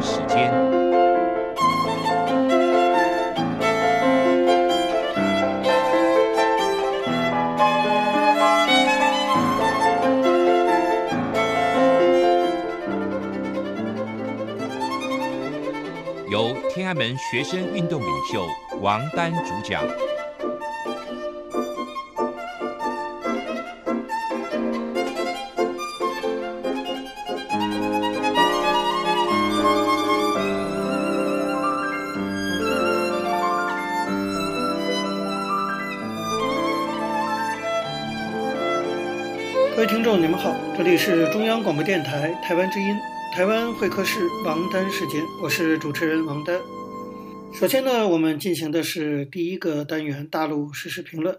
时间，由天安门学生运动领袖王丹主讲。这里是中央广播电台台湾之音，台湾会客室王丹时间，我是主持人王丹。首先呢，我们进行的是第一个单元大陆实时评论。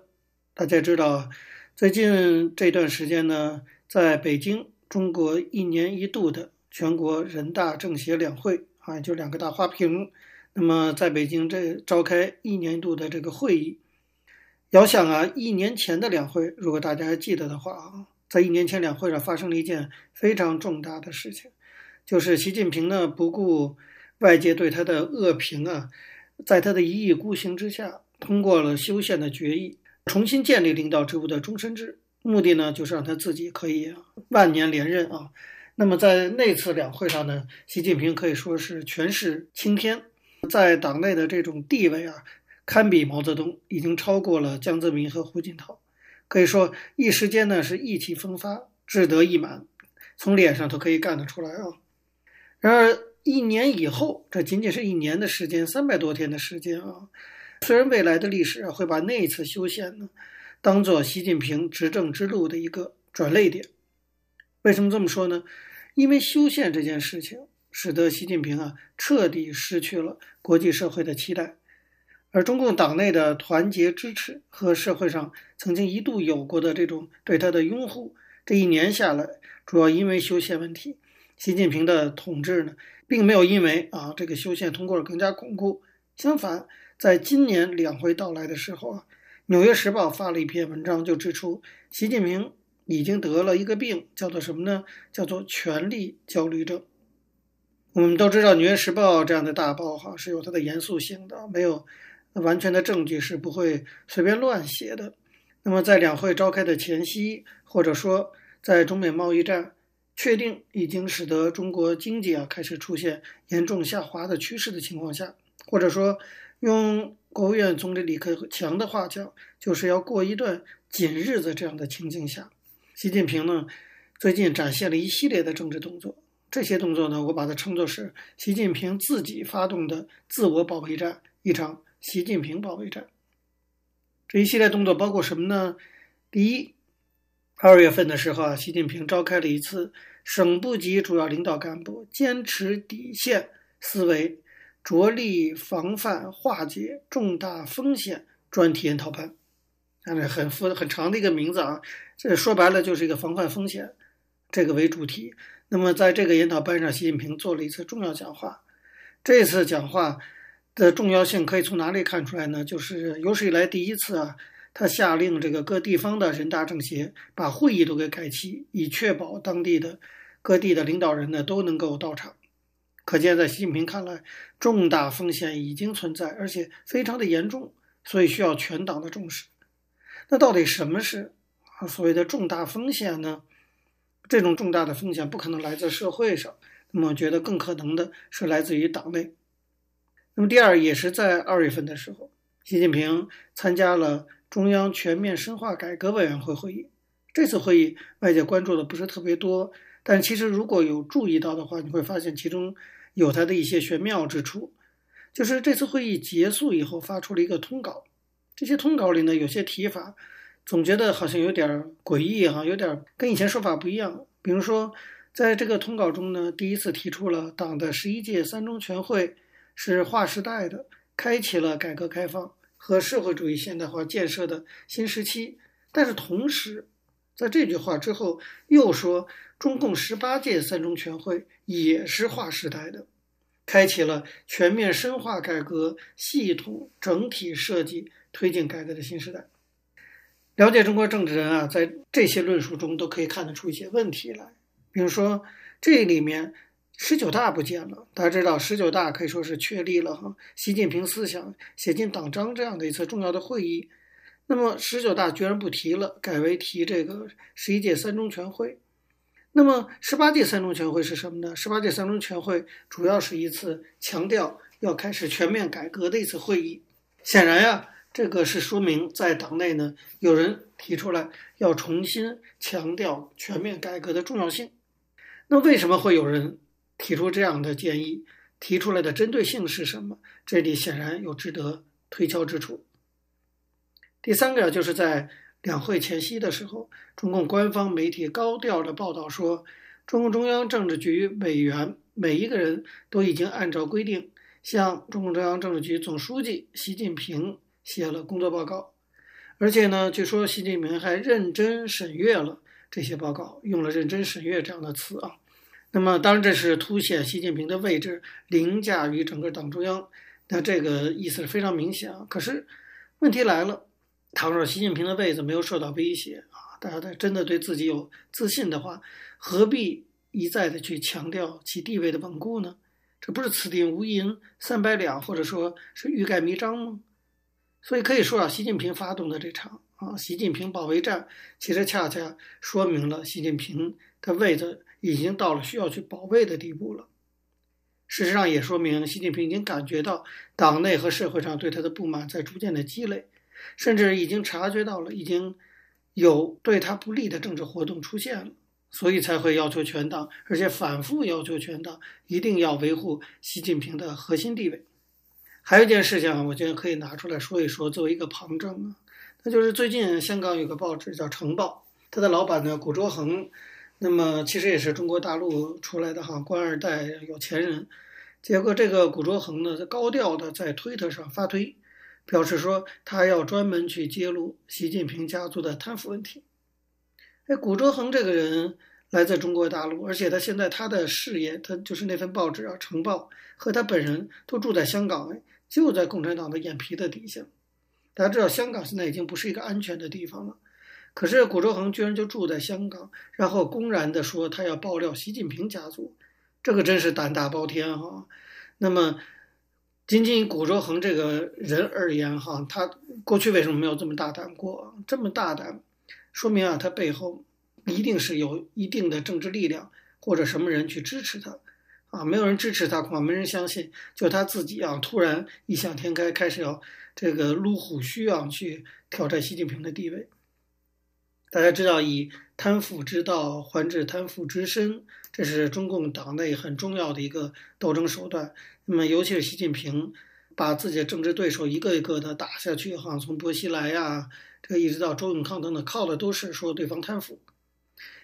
大家知道，最近这段时间呢，在北京，中国一年一度的全国人大政协两会啊，就两个大花瓶，那么在北京这召开一年一度的这个会议。遥想啊，一年前的两会，如果大家还记得的话啊。在一年前两会上发生了一件非常重大的事情，就是习近平呢不顾外界对他的恶评啊，在他的一意孤行之下，通过了修宪的决议，重新建立领导职务的终身制，目的呢就是让他自己可以万年连任啊。那么在那次两会上呢，习近平可以说是权势青天，在党内的这种地位啊，堪比毛泽东，已经超过了江泽民和胡锦涛。可以说，一时间呢是意气风发，志得意满，从脸上都可以看得出来啊。然而一年以后，这仅仅是一年的时间，三百多天的时间啊。虽然未来的历史会把那一次修宪呢当做习近平执政之路的一个转捩点，为什么这么说呢？因为修宪这件事情，使得习近平啊彻底失去了国际社会的期待。而中共党内的团结支持和社会上曾经一度有过的这种对他的拥护，这一年下来，主要因为修宪问题，习近平的统治呢，并没有因为啊这个修宪通过了更加巩固。相反，在今年两会到来的时候啊，《纽约时报》发了一篇文章，就指出习近平已经得了一个病，叫做什么呢？叫做权力焦虑症。我们都知道，《纽约时报》这样的大报哈是有它的严肃性的，没有。那完全的证据是不会随便乱写的。那么，在两会召开的前夕，或者说在中美贸易战确定已经使得中国经济啊开始出现严重下滑的趋势的情况下，或者说用国务院总理李克强的话讲，就是要过一段紧日子这样的情境下，习近平呢最近展现了一系列的政治动作。这些动作呢，我把它称作是习近平自己发动的自我保卫战，一场。习近平保卫战，这一系列动作包括什么呢？第一，二月份的时候啊，习近平召开了一次省部级主要领导干部坚持底线思维、着力防范化解重大风险专题研讨班，看着很复很长的一个名字啊，这说白了就是一个防范风险这个为主题。那么在这个研讨班上，习近平做了一次重要讲话，这次讲话。的重要性可以从哪里看出来呢？就是有史以来第一次啊，他下令这个各地方的人大政协把会议都给改期，以确保当地的各地的领导人呢都能够到场。可见，在习近平看来，重大风险已经存在，而且非常的严重，所以需要全党的重视。那到底什么是啊所谓的重大风险呢？这种重大的风险不可能来自社会上，那么我觉得更可能的是来自于党内。那么第二也是在二月份的时候，习近平参加了中央全面深化改革委员会会议。这次会议外界关注的不是特别多，但其实如果有注意到的话，你会发现其中有它的一些玄妙之处。就是这次会议结束以后发出了一个通稿，这些通稿里呢有些提法，总觉得好像有点诡异哈，有点跟以前说法不一样。比如说，在这个通稿中呢，第一次提出了党的十一届三中全会。是划时代的，开启了改革开放和社会主义现代化建设的新时期。但是同时，在这句话之后又说，中共十八届三中全会也是划时代的，开启了全面深化改革、系统整体设计推进改革的新时代。了解中国政治人啊，在这些论述中都可以看得出一些问题来，比如说这里面。十九大不见了，大家知道十九大可以说是确立了哈习近平思想写进党章这样的一次重要的会议。那么十九大居然不提了，改为提这个十一届三中全会。那么十八届三中全会是什么呢？十八届三中全会主要是一次强调要开始全面改革的一次会议。显然呀，这个是说明在党内呢，有人提出来要重新强调全面改革的重要性。那为什么会有人？提出这样的建议，提出来的针对性是什么？这里显然有值得推敲之处。第三个就是在两会前夕的时候，中共官方媒体高调的报道说，中共中央政治局委员每一个人都已经按照规定向中共中央政治局总书记习近平写了工作报告，而且呢，据说习近平还认真审阅了这些报告，用了“认真审阅”这样的词啊。那么，当然这是凸显习近平的位置凌驾于整个党中央，那这个意思是非常明显啊。可是问题来了，倘若习近平的位子没有受到威胁啊，大家在真的对自己有自信的话，何必一再的去强调其地位的稳固呢？这不是此地无银三百两，或者说是欲盖弥彰吗？所以可以说啊，习近平发动的这场啊，习近平保卫战，其实恰恰说明了习近平的位子。已经到了需要去保卫的地步了。事实上，也说明习近平已经感觉到党内和社会上对他的不满在逐渐的积累，甚至已经察觉到了已经有对他不利的政治活动出现了，所以才会要求全党，而且反复要求全党一定要维护习近平的核心地位。还有一件事情，我觉得可以拿出来说一说，作为一个旁证啊，那就是最近香港有个报纸叫《成报》，他的老板呢，谷卓恒。那么其实也是中国大陆出来的哈官二代有钱人，结果这个谷卓恒呢，在高调的在推特上发推，表示说他要专门去揭露习近平家族的贪腐问题。哎，谷卓恒这个人来自中国大陆，而且他现在他的事业，他就是那份报纸啊《成报》和他本人都住在香港，就在共产党的眼皮的底下。大家知道，香港现在已经不是一个安全的地方了。可是谷周恒居然就住在香港，然后公然的说他要爆料习近平家族，这个真是胆大包天哈。那么，仅仅谷周恒这个人而言哈，他过去为什么没有这么大胆过？这么大胆，说明啊，他背后一定是有一定的政治力量或者什么人去支持他啊。没有人支持他，恐怕没人相信。就他自己啊，突然异想天开，开始要这个撸虎须啊，去挑战习近平的地位。大家知道，以贪腐之道还治贪腐之身，这是中共党内很重要的一个斗争手段。那么，尤其是习近平把自己的政治对手一个一个的打下去，哈，从薄熙来呀，这个一直到周永康等等，靠的都是说对方贪腐。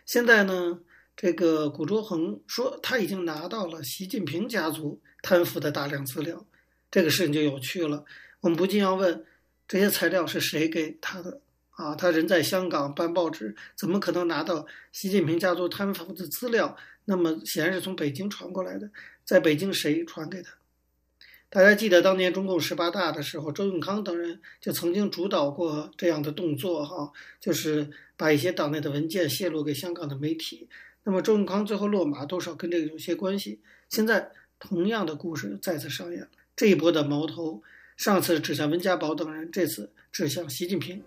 现在呢，这个谷卓恒说他已经拿到了习近平家族贪腐的大量资料，这个事情就有趣了。我们不禁要问，这些材料是谁给他的？啊，他人在香港办报纸，怎么可能拿到习近平家族贪腐的资料？那么显然是从北京传过来的，在北京谁传给他？大家记得当年中共十八大的时候，周永康等人就曾经主导过这样的动作，哈，就是把一些党内的文件泄露给香港的媒体。那么周永康最后落马，多少跟这个有些关系。现在同样的故事再次上演了，这一波的矛头，上次指向温家宝等人，这次指向习近平。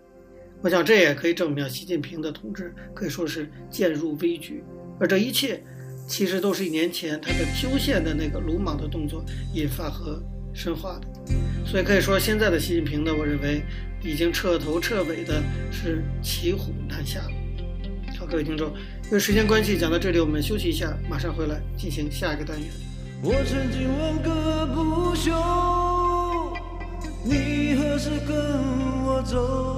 我想这也可以证明，习近平的统治可以说是渐入危局，而这一切其实都是一年前他的修宪的那个鲁莽的动作引发和深化的，所以可以说现在的习近平呢，我认为已经彻头彻尾的是骑虎难下了。好，各位听众，因为时间关系讲到这里，我们休息一下，马上回来进行下一个单元。我曾经问个不休，你何时跟我走？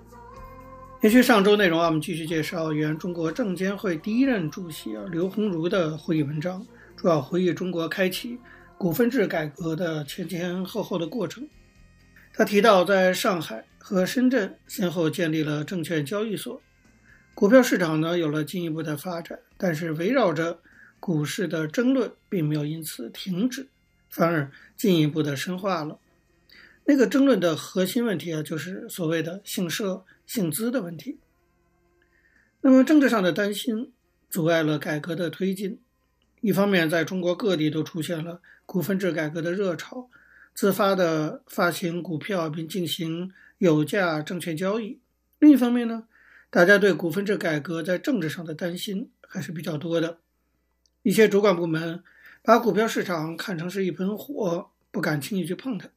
延续上周内容啊，我们继续介绍原中国证监会第一任主席啊刘鸿儒的回忆文章，主要回忆中国开启股份制改革的前前后后的过程。他提到，在上海和深圳先后建立了证券交易所，股票市场呢有了进一步的发展，但是围绕着股市的争论并没有因此停止，反而进一步的深化了。那个争论的核心问题啊，就是所谓的姓社姓资的问题。那么政治上的担心阻碍了改革的推进。一方面，在中国各地都出现了股份制改革的热潮，自发的发行股票并进行有价证券交易；另一方面呢，大家对股份制改革在政治上的担心还是比较多的。一些主管部门把股票市场看成是一盆火，不敢轻易去碰它。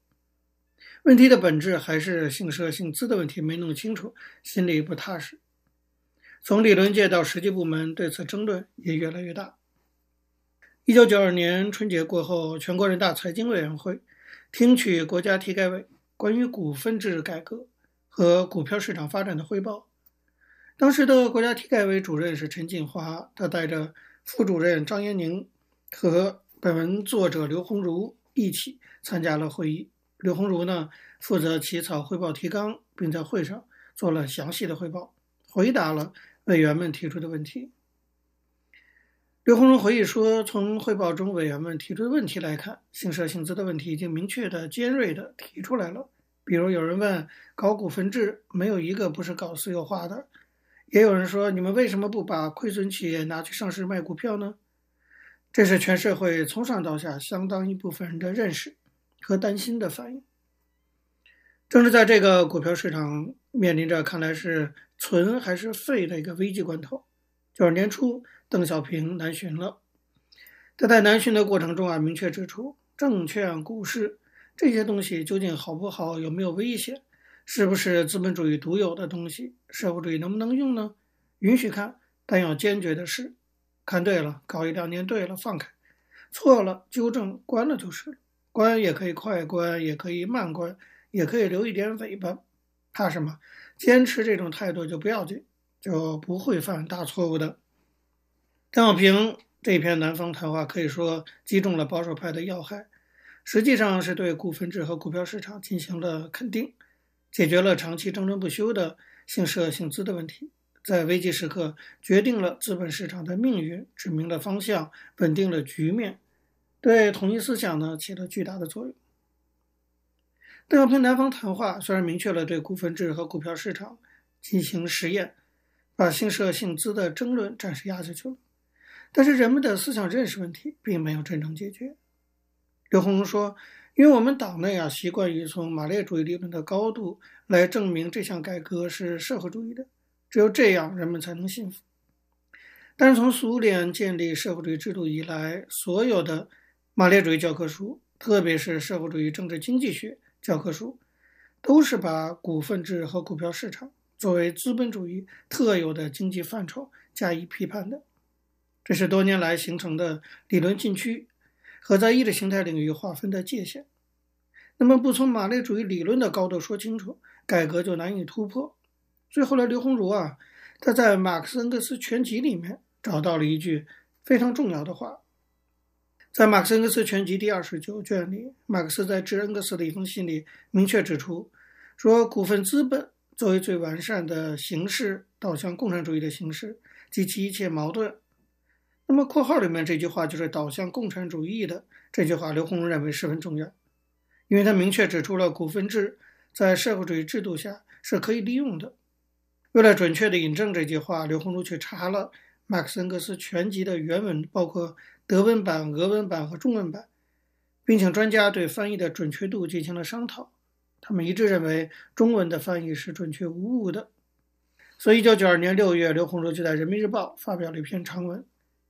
问题的本质还是姓社姓资的问题没弄清楚，心里不踏实。从理论界到实际部门，对此争论也越来越大。一九九二年春节过后，全国人大财经委员会听取国家体改委关于股份制改革和股票市场发展的汇报。当时的国家体改委主任是陈锦华，他带着副主任张延宁和本文作者刘鸿儒一起参加了会议。刘鸿儒呢，负责起草汇报提纲，并在会上做了详细的汇报，回答了委员们提出的问题。刘鸿儒回忆说：“从汇报中委员们提出的问题来看，姓社姓资的问题已经明确的、尖锐的提出来了。比如有人问，搞股份制没有一个不是搞私有化的；也有人说，你们为什么不把亏损企业拿去上市卖股票呢？这是全社会从上到下相当一部分人的认识。”和担心的反应，正是在这个股票市场面临着看来是存还是废的一个危机关头，就是年初邓小平南巡了。他在南巡的过程中啊，明确指出，证券、股市这些东西究竟好不好，有没有危险，是不是资本主义独有的东西，社会主义能不能用呢？允许看，但要坚决的是，看对了，搞一两年对了，放开；错了，纠正，关了就是了。关也可以快关，也可以慢关，也可以留一点尾巴。怕什么？坚持这种态度就不要紧，就不会犯大错误的。邓小平这篇南方谈话可以说击中了保守派的要害，实际上是对股份制和股票市场进行了肯定，解决了长期争论不休的姓社姓资的问题，在危急时刻决定了资本市场的命运，指明了方向，稳定了局面。对统一思想呢，起了巨大的作用。邓小平南方谈话虽然明确了对股份制和股票市场进行实验，把姓社姓资的争论暂时压下去了，但是人们的思想认识问题并没有真正解决。刘鸿儒说：“因为我们党内啊习惯于从马列主义理论的高度来证明这项改革是社会主义的，只有这样人们才能信服。但是从苏联建立社会主义制度以来，所有的马列主义教科书，特别是社会主义政治经济学教科书，都是把股份制和股票市场作为资本主义特有的经济范畴加以批判的。这是多年来形成的理论禁区和在意识形态领域划分的界限。那么，不从马列主义理论的高度说清楚，改革就难以突破。所以后来刘鸿儒啊，他在《马克思恩格斯全集》里面找到了一句非常重要的话。在《马克思恩格斯全集》第二十九卷里，马克思在致恩格斯的一封信里明确指出，说股份资本作为最完善的形式，导向共产主义的形式及其一切矛盾。那么括号里面这句话就是导向共产主义的这句话，刘鸿儒认为十分重要，因为他明确指出了股份制在社会主义制度下是可以利用的。为了准确地引证这句话，刘鸿儒去查了马克思恩格斯全集的原文，包括。德文版、俄文版和中文版，并请专家对翻译的准确度进行了商讨。他们一致认为中文的翻译是准确无误的。所以，一九九二年六月，刘鸿儒就在《人民日报》发表了一篇长文，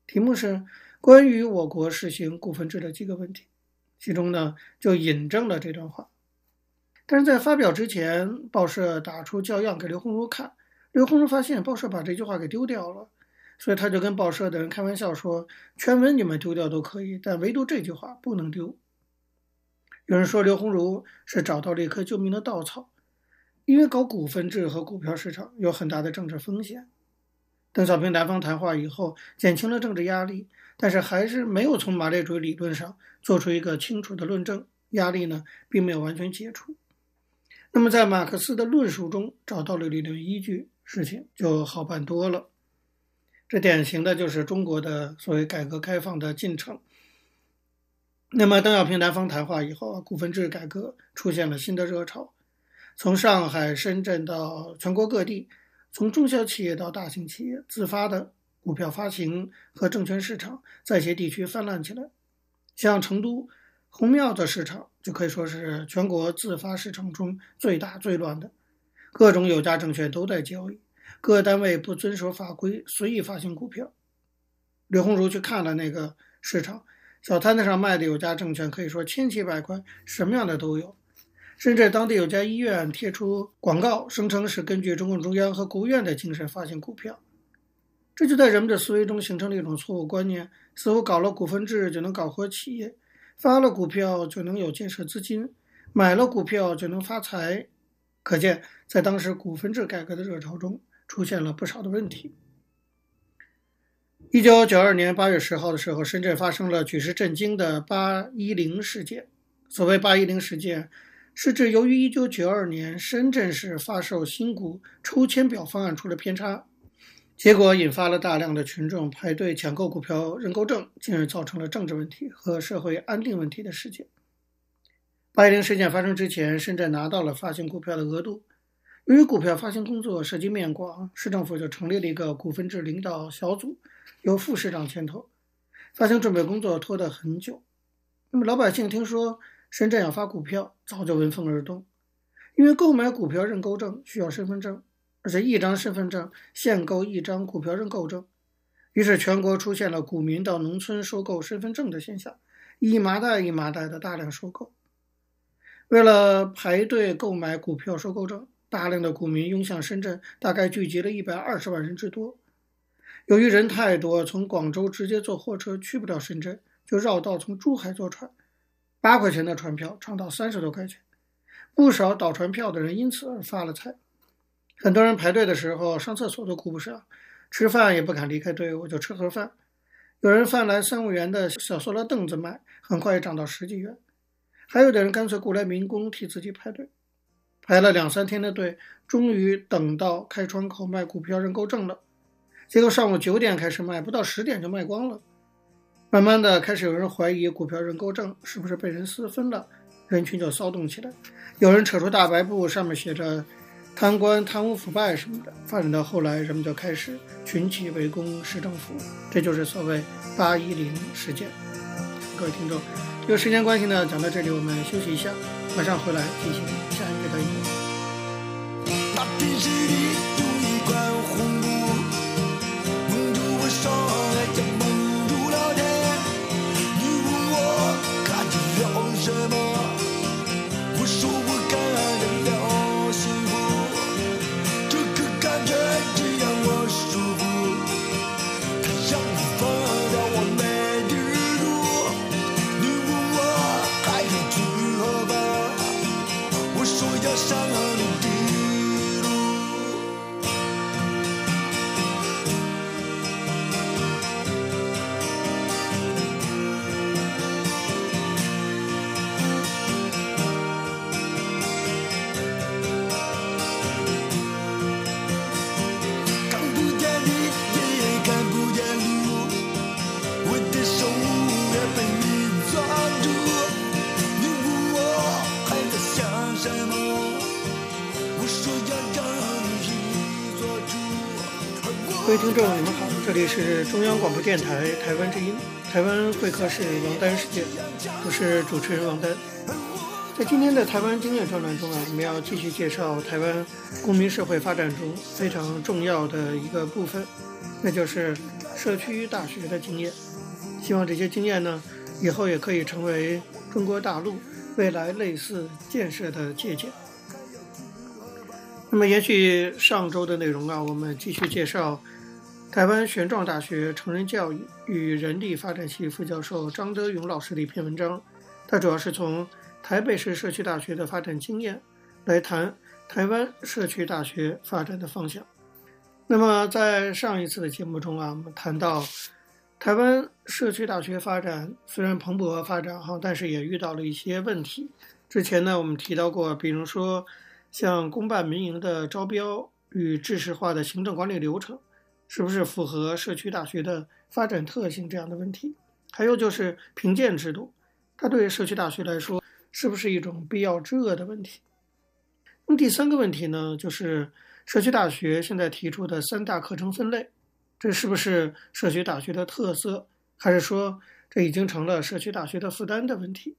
题目是《关于我国实行股份制的几个问题》，其中呢就引证了这段话。但是在发表之前，报社打出校样给刘鸿儒看，刘鸿儒发现报社把这句话给丢掉了，所以他就跟报社的人开玩笑说：“全文你们丢掉都可以，但唯独这句话不能丢。”有人说刘鸿儒是找到了一棵救命的稻草。因为搞股份制和股票市场有很大的政治风险，邓小平南方谈话以后减轻了政治压力，但是还是没有从马列主义理论上做出一个清楚的论证，压力呢并没有完全解除。那么在马克思的论述中找到了理论依据，事情就好办多了。这典型的就是中国的所谓改革开放的进程。那么邓小平南方谈话以后，股份制改革出现了新的热潮。从上海、深圳到全国各地，从中小企业到大型企业，自发的股票发行和证券市场在一些地区泛滥起来。像成都红庙的市场就可以说是全国自发市场中最大最乱的，各种有价证券都在交易，各单位不遵守法规，随意发行股票。刘鸿儒去看了那个市场，小摊子上卖的有价证券可以说千奇百怪，什么样的都有。甚至当地有家医院贴出广告，声称是根据中共中央和国务院的精神发行股票，这就在人们的思维中形成了一种错误观念，似乎搞了股份制就能搞活企业，发了股票就能有建设资金，买了股票就能发财。可见，在当时股份制改革的热潮中，出现了不少的问题。一九九二年八月十号的时候，深圳发生了举世震惊的八一零事件。所谓八一零事件。是指由于1992年深圳市发售新股抽签表方案出了偏差，结果引发了大量的群众排队抢购股票认购证，进而造成了政治问题和社会安定问题的事件。八一零事件发生之前，深圳拿到了发行股票的额度。由于股票发行工作涉及面广，市政府就成立了一个股份制领导小组，由副市长牵头，发行准备工作拖得很久。那么老百姓听说，深圳要发股票，早就闻风而动，因为购买股票认购证需要身份证，而且一张身份证限购一张股票认购证，于是全国出现了股民到农村收购身份证的现象，一麻袋一麻袋的大量收购。为了排队购买股票收购证，大量的股民涌向深圳，大概聚集了一百二十万人之多。由于人太多，从广州直接坐货车去不了深圳，就绕道从珠海坐船。八块钱的船票涨到三十多块钱，不少倒船票的人因此而发了财。很多人排队的时候上厕所都顾不上，吃饭也不敢离开队伍，就吃盒饭。有人贩来三五元的小塑料凳子卖，很快涨到十几元。还有的人干脆雇来民工替自己排队，排了两三天的队，终于等到开窗口卖股票认购证了。结果上午九点开始卖，不到十点就卖光了。慢慢的，开始有人怀疑股票认购证是不是被人私分了，人群就骚动起来。有人扯出大白布，上面写着“贪官、贪污、腐败”什么的。发展到后来，人们就开始群起围攻市政府，这就是所谓“八一零事件”。各位听众，有时间关系呢，讲到这里，我们休息一下，马上回来进行下一听众，你们好，这里是中央广播电台台湾之音，台湾会客室王丹世界，我是主持人王丹。在今天的台湾经验专栏中啊，我们要继续介绍台湾公民社会发展中非常重要的一个部分，那就是社区大学的经验。希望这些经验呢，以后也可以成为中国大陆未来类似建设的借鉴。那么延续上周的内容啊，我们继续介绍台湾玄奘大学成人教育与人力发展系副教授张德勇老师的一篇文章，他主要是从台北市社区大学的发展经验来谈台湾社区大学发展的方向。那么在上一次的节目中啊，我们谈到台湾社区大学发展虽然蓬勃发展哈，但是也遇到了一些问题。之前呢，我们提到过，比如说像公办民营的招标与制式化的行政管理流程，是不是符合社区大学的发展特性这样的问题？还有就是评鉴制度，它对社区大学来说，是不是一种必要之恶的问题？那么第三个问题呢，就是社区大学现在提出的三大课程分类，这是不是社区大学的特色，还是说这已经成了社区大学的负担的问题？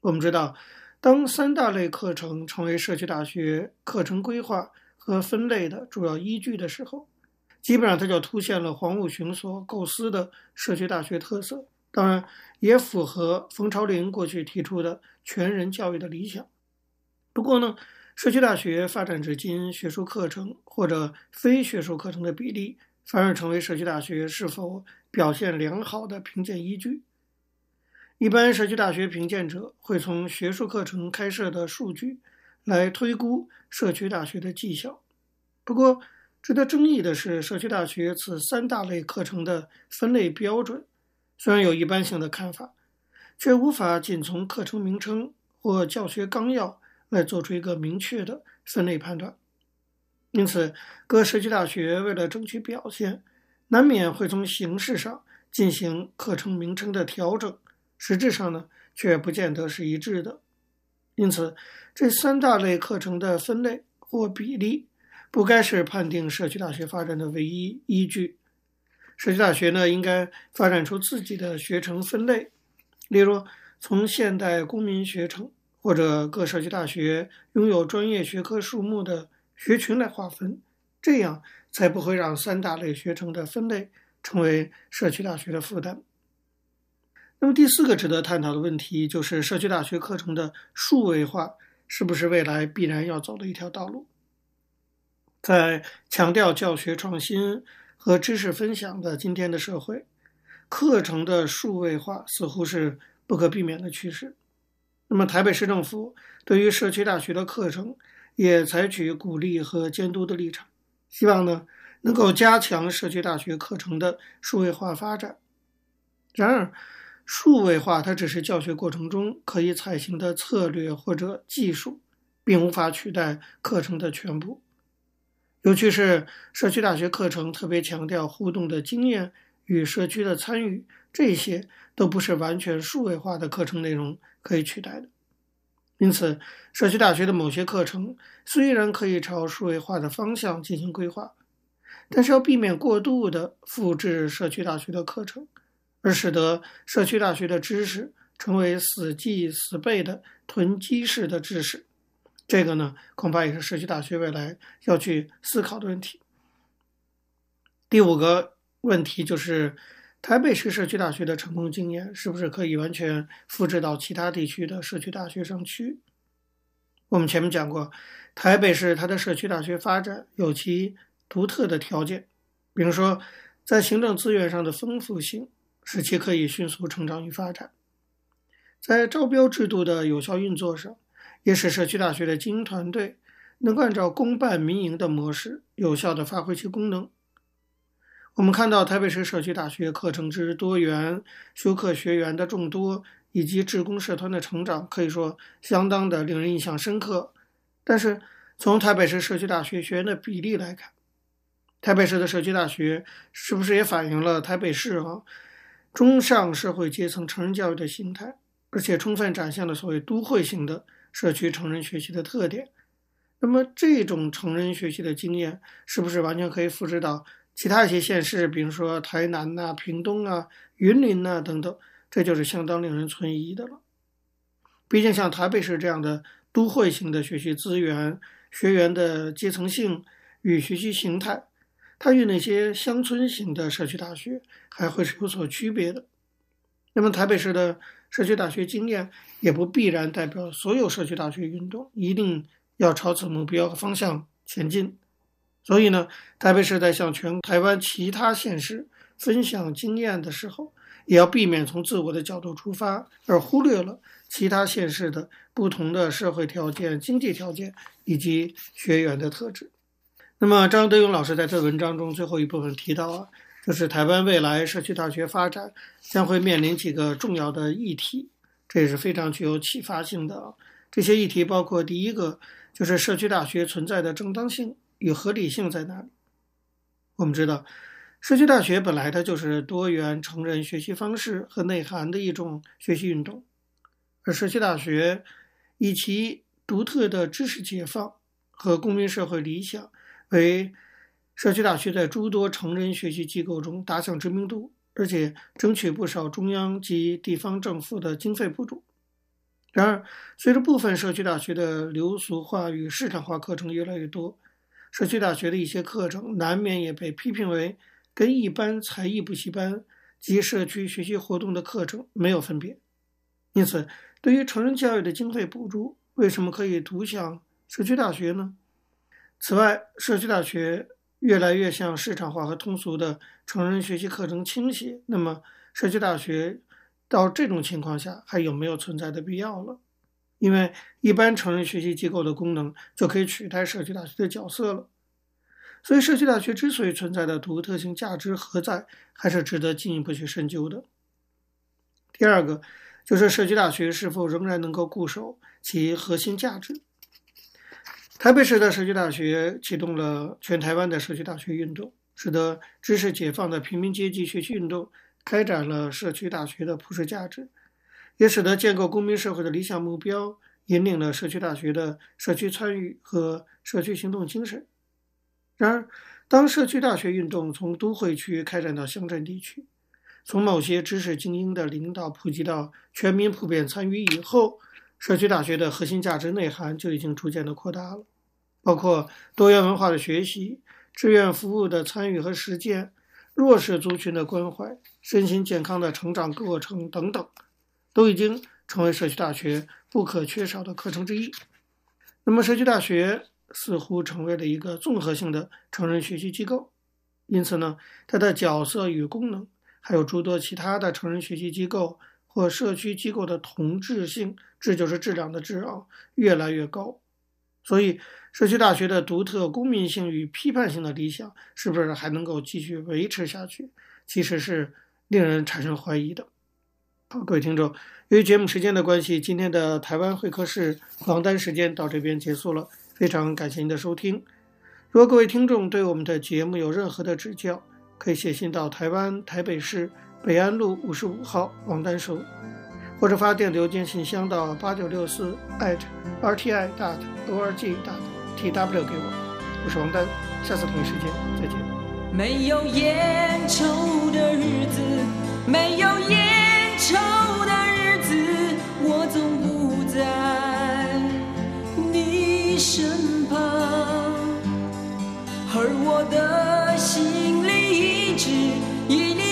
我们知道，当三大类课程成为社区大学课程规划和分类的主要依据的时候，基本上它就凸显了黄武雄所构思的社区大学特色。当然，也符合冯朝龄过去提出的全人教育的理想。不过呢，社区大学发展至今，学术课程或者非学术课程的比例，反而成为社区大学是否表现良好的评鉴依据。一般社区大学评鉴者会从学术课程开设的数据来推估社区大学的绩效。不过，值得争议的是，社区大学此三大类课程的分类标准。虽然有一般性的看法，却无法仅从课程名称或教学纲要来做出一个明确的分类判断。因此，各社区大学为了争取表现，难免会从形式上进行课程名称的调整，实质上呢，却不见得是一致的。因此，这三大类课程的分类或比例，不该是判定社区大学发展的唯一依据。社区大学呢，应该发展出自己的学程分类，例如从现代公民学程或者各社区大学拥有专业学科数目的学群来划分，这样才不会让三大类学程的分类成为社区大学的负担。那么第四个值得探讨的问题就是社区大学课程的数位化是不是未来必然要走的一条道路？在强调教学创新。和知识分享的今天的社会，课程的数位化似乎是不可避免的趋势。那么，台北市政府对于社区大学的课程也采取鼓励和监督的立场，希望呢能够加强社区大学课程的数位化发展。然而，数位化它只是教学过程中可以采行的策略或者技术，并无法取代课程的全部。尤其是社区大学课程特别强调互动的经验与社区的参与，这些都不是完全数位化的课程内容可以取代的。因此，社区大学的某些课程虽然可以朝数位化的方向进行规划，但是要避免过度的复制社区大学的课程，而使得社区大学的知识成为死记死背的囤积式的知识。这个呢，恐怕也是社区大学未来要去思考的问题。第五个问题就是，台北市社区大学的成功经验是不是可以完全复制到其他地区的社区大学上去？我们前面讲过，台北市它的社区大学发展有其独特的条件，比如说在行政资源上的丰富性，使其可以迅速成长与发展；在招标制度的有效运作上。也使社区大学的精英团队能够按照公办民营的模式，有效地发挥其功能。我们看到台北市社区大学课程之多元、修课学员的众多，以及志工社团的成长，可以说相当的令人印象深刻。但是，从台北市社区大学学员的比例来看，台北市的社区大学是不是也反映了台北市啊中上社会阶层成人教育的形态，而且充分展现了所谓都会型的。社区成人学习的特点，那么这种成人学习的经验是不是完全可以复制到其他一些县市，比如说台南呐、屏东啊、云林呐等等？这就是相当令人存疑的了。毕竟像台北市这样的都会型的学习资源、学员的阶层性与学习形态，它与那些乡村型的社区大学还会是有所区别的。那么台北市的社区大学经验也不必然代表所有社区大学运动一定要朝此目标和方向前进。所以呢，台北市在向全台湾其他县市分享经验的时候，也要避免从自我的角度出发，而忽略了其他县市的不同的社会条件、经济条件以及学员的特质。那么，张德勇老师在这文章中最后一部分提到啊，就是台湾未来社区大学发展将会面临几个重要的议题，这也是非常具有启发性的。这些议题包括第一个，就是社区大学存在的正当性。与合理性在哪里？我们知道，社区大学本来它就是多元成人学习方式和内涵的一种学习运动，而社区大学以其独特的知识解放和公民社会理想，为社区大学在诸多成人学习机构中打响知名度，而且争取不少中央及地方政府的经费补助。然而，随着部分社区大学的流俗化与市场化课程越来越多，社区大学的一些课程难免也被批评为跟一般才艺补习班及社区学习活动的课程没有分别。因此，对于成人教育的经费补助，为什么可以独享社区大学呢？此外，社区大学越来越向市场化和通俗的成人学习课程倾斜，那么社区大学到这种情况下还有没有存在的必要了？因为一般成人学习机构的功能就可以取代社区大学的角色了，所以社区大学之所以存在的独特性价值何在，还是值得进一步去深究的。第二个就是社区大学是否仍然能够固守其核心价值。台北市的社区大学启动了全台湾的社区大学运动，使得知识解放的平民阶级学习运动开展了社区大学的普世价值。也使得建构公民社会的理想目标，引领了社区大学的社区参与和社区行动精神。然而，当社区大学运动从都会区开展到乡镇地区，从某些知识精英的领导普及到全民普遍参与以后，社区大学的核心价值内涵就已经逐渐的扩大了，包括多元文化的学习、志愿服务的参与和实践、弱势族群的关怀、身心健康的成长过程等等。都已经成为社区大学不可缺少的课程之一。那么，社区大学似乎成为了一个综合性的成人学习机构，因此呢，它的角色与功能，还有诸多其他的成人学习机构或社区机构的同质性，这就是质量的质啊，越来越高。所以，社区大学的独特公民性与批判性的理想，是不是还能够继续维持下去？其实是令人产生怀疑的。好，各位听众，由于节目时间的关系，今天的台湾会客室王丹时间到这边结束了。非常感谢您的收听。如果各位听众对我们的节目有任何的指教，可以写信到台湾台北市北安路五十五号王丹收，或者发电邮件信箱到八九六四 @rti dot org dot tw 给我。我是王丹，下次同一时间再见。没有烟抽的日子，没有烟。抽的日子，我总不在你身旁，而我的心里一直以你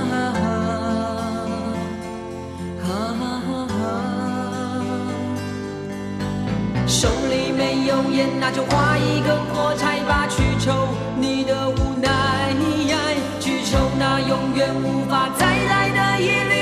有烟，那就划一根火柴吧，去抽你的无奈，去抽那永远无法再来的一缕。